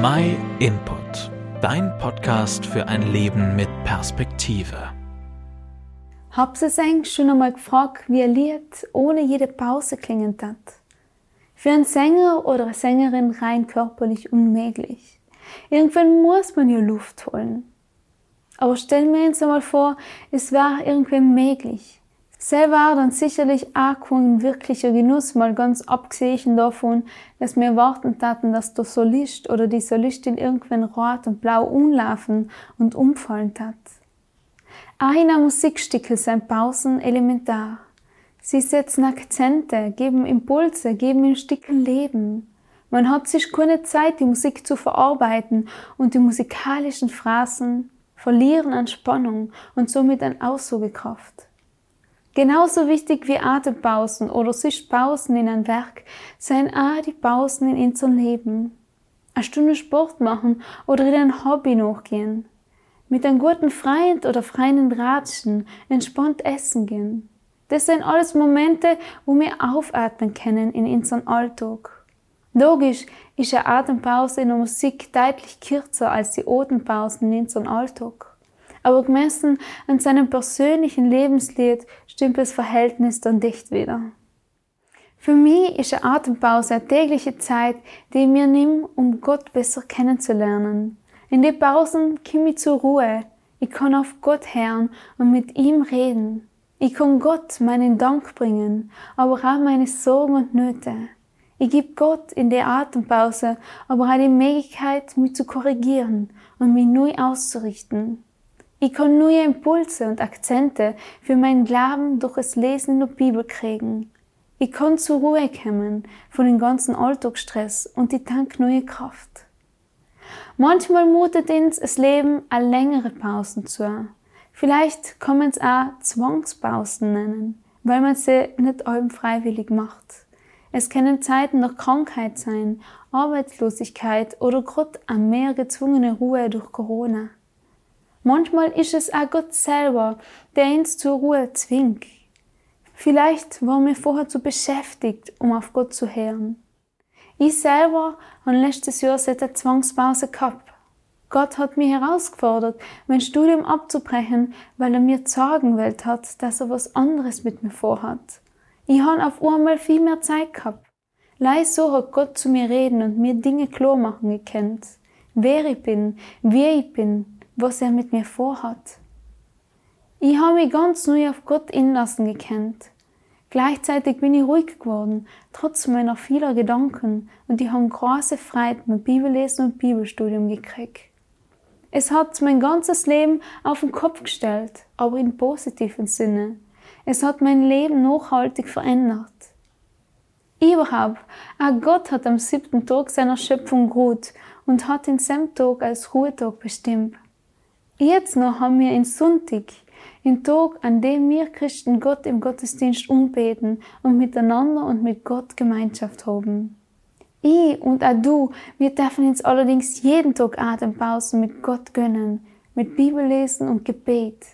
My Input, dein Podcast für ein Leben mit Perspektive. Habt ihr eigentlich schon einmal gefragt, wie ein Lied ohne jede Pause klingen hat? Für einen Sänger oder eine Sängerin rein körperlich unmöglich. Irgendwann muss man ja Luft holen. Aber stellen wir uns einmal vor, es wäre irgendwann möglich. Selber war dann sicherlich auch ein wirklicher Genuss, mal ganz abgesehen davon, dass wir warten taten, dass der Solist oder die Solistin irgendwann rot und blau umlaufen und umfallen tat. Auch in Musikstücke sind Pausen elementar. Sie setzen Akzente, geben Impulse, geben im Stücken Leben. Man hat sich keine Zeit, die Musik zu verarbeiten und die musikalischen Phrasen verlieren an Spannung und somit an Aussagekraft. Genauso wichtig wie Atempausen oder sich Pausen in ein Werk seien auch die Pausen in unserem Leben. Eine Stunde Sport machen oder in ein Hobby nachgehen. Mit einem guten Freund oder Freundin ratschen, entspannt essen gehen. Das sind alles Momente, wo wir aufatmen können in unserem Alltag. Logisch ist eine Atempause in der Musik deutlich kürzer als die Atempausen in unserem Alltag aber gemessen an seinem persönlichen Lebenslied stimmt das Verhältnis dann dicht wieder. Für mich ist eine Atempause eine tägliche Zeit, die ich mir nehme, um Gott besser kennenzulernen. In den Pausen komme ich zur Ruhe. Ich kann auf Gott hören und mit ihm reden. Ich kann Gott meinen Dank bringen, aber auch meine Sorgen und Nöte. Ich gebe Gott in der Atempause aber auch die Möglichkeit, mich zu korrigieren und mich neu auszurichten. Ich kann neue Impulse und Akzente für meinen Glauben durch das Lesen der Bibel kriegen. Ich kann zur Ruhe kommen von dem ganzen Alltagsstress und ich tank neue Kraft. Manchmal mutet uns das Leben eine längere Pausen zu. Vielleicht kann man es auch Zwangspausen nennen, weil man sie nicht allem freiwillig macht. Es können Zeiten der Krankheit sein, Arbeitslosigkeit oder gerade eine mehr gezwungene Ruhe durch Corona. Manchmal ist es auch Gott selber, der uns zur Ruhe zwingt. Vielleicht waren wir vorher zu beschäftigt, um auf Gott zu hören. Ich selber habe letztes Jahr seit der Zwangspause gehabt. Gott hat mich herausgefordert, mein Studium abzubrechen, weil er mir sagen wollte hat, dass er was anderes mit mir vorhat. Ich habe auf einmal viel mehr Zeit gehabt. Leis so hat Gott zu mir reden und mir Dinge klar machen gekannt. Wer ich bin, wie ich bin, was er mit mir vorhat. Ich habe mich ganz neu auf Gott inlassen gekannt. Gleichzeitig bin ich ruhig geworden, trotz meiner vieler Gedanken, und ich habe große Freude mit Bibellesen und Bibelstudium gekriegt. Es hat mein ganzes Leben auf den Kopf gestellt, aber in positiven Sinne. Es hat mein Leben nachhaltig verändert. Überhaupt, auch Gott hat am siebten Tag seiner Schöpfung geruht und hat den siebten Tag als Ruhetag bestimmt. Jetzt noch haben wir in Sonntag, den Tag, an dem wir Christen Gott im Gottesdienst umbeten und miteinander und mit Gott Gemeinschaft haben. Ich und auch du, wir dürfen uns allerdings jeden Tag Atempausen mit Gott gönnen, mit Bibellesen und Gebet.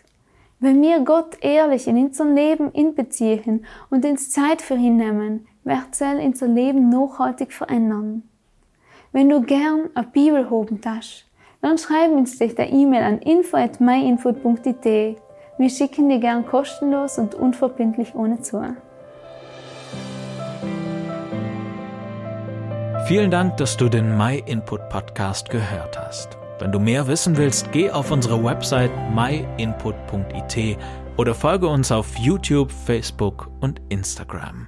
Wenn wir Gott ehrlich in unser Leben inbeziehen und uns Zeit für ihn nehmen, wird er unser Leben nachhaltig verändern. Wenn du gern eine Bibel haben darfst, dann schreib uns dich der E-Mail an info.myinfood.it. Wir schicken dir gern kostenlos und unverbindlich ohne zu. Vielen Dank, dass du den My Input Podcast gehört hast. Wenn du mehr wissen willst, geh auf unsere Website myinput.it oder folge uns auf YouTube, Facebook und Instagram.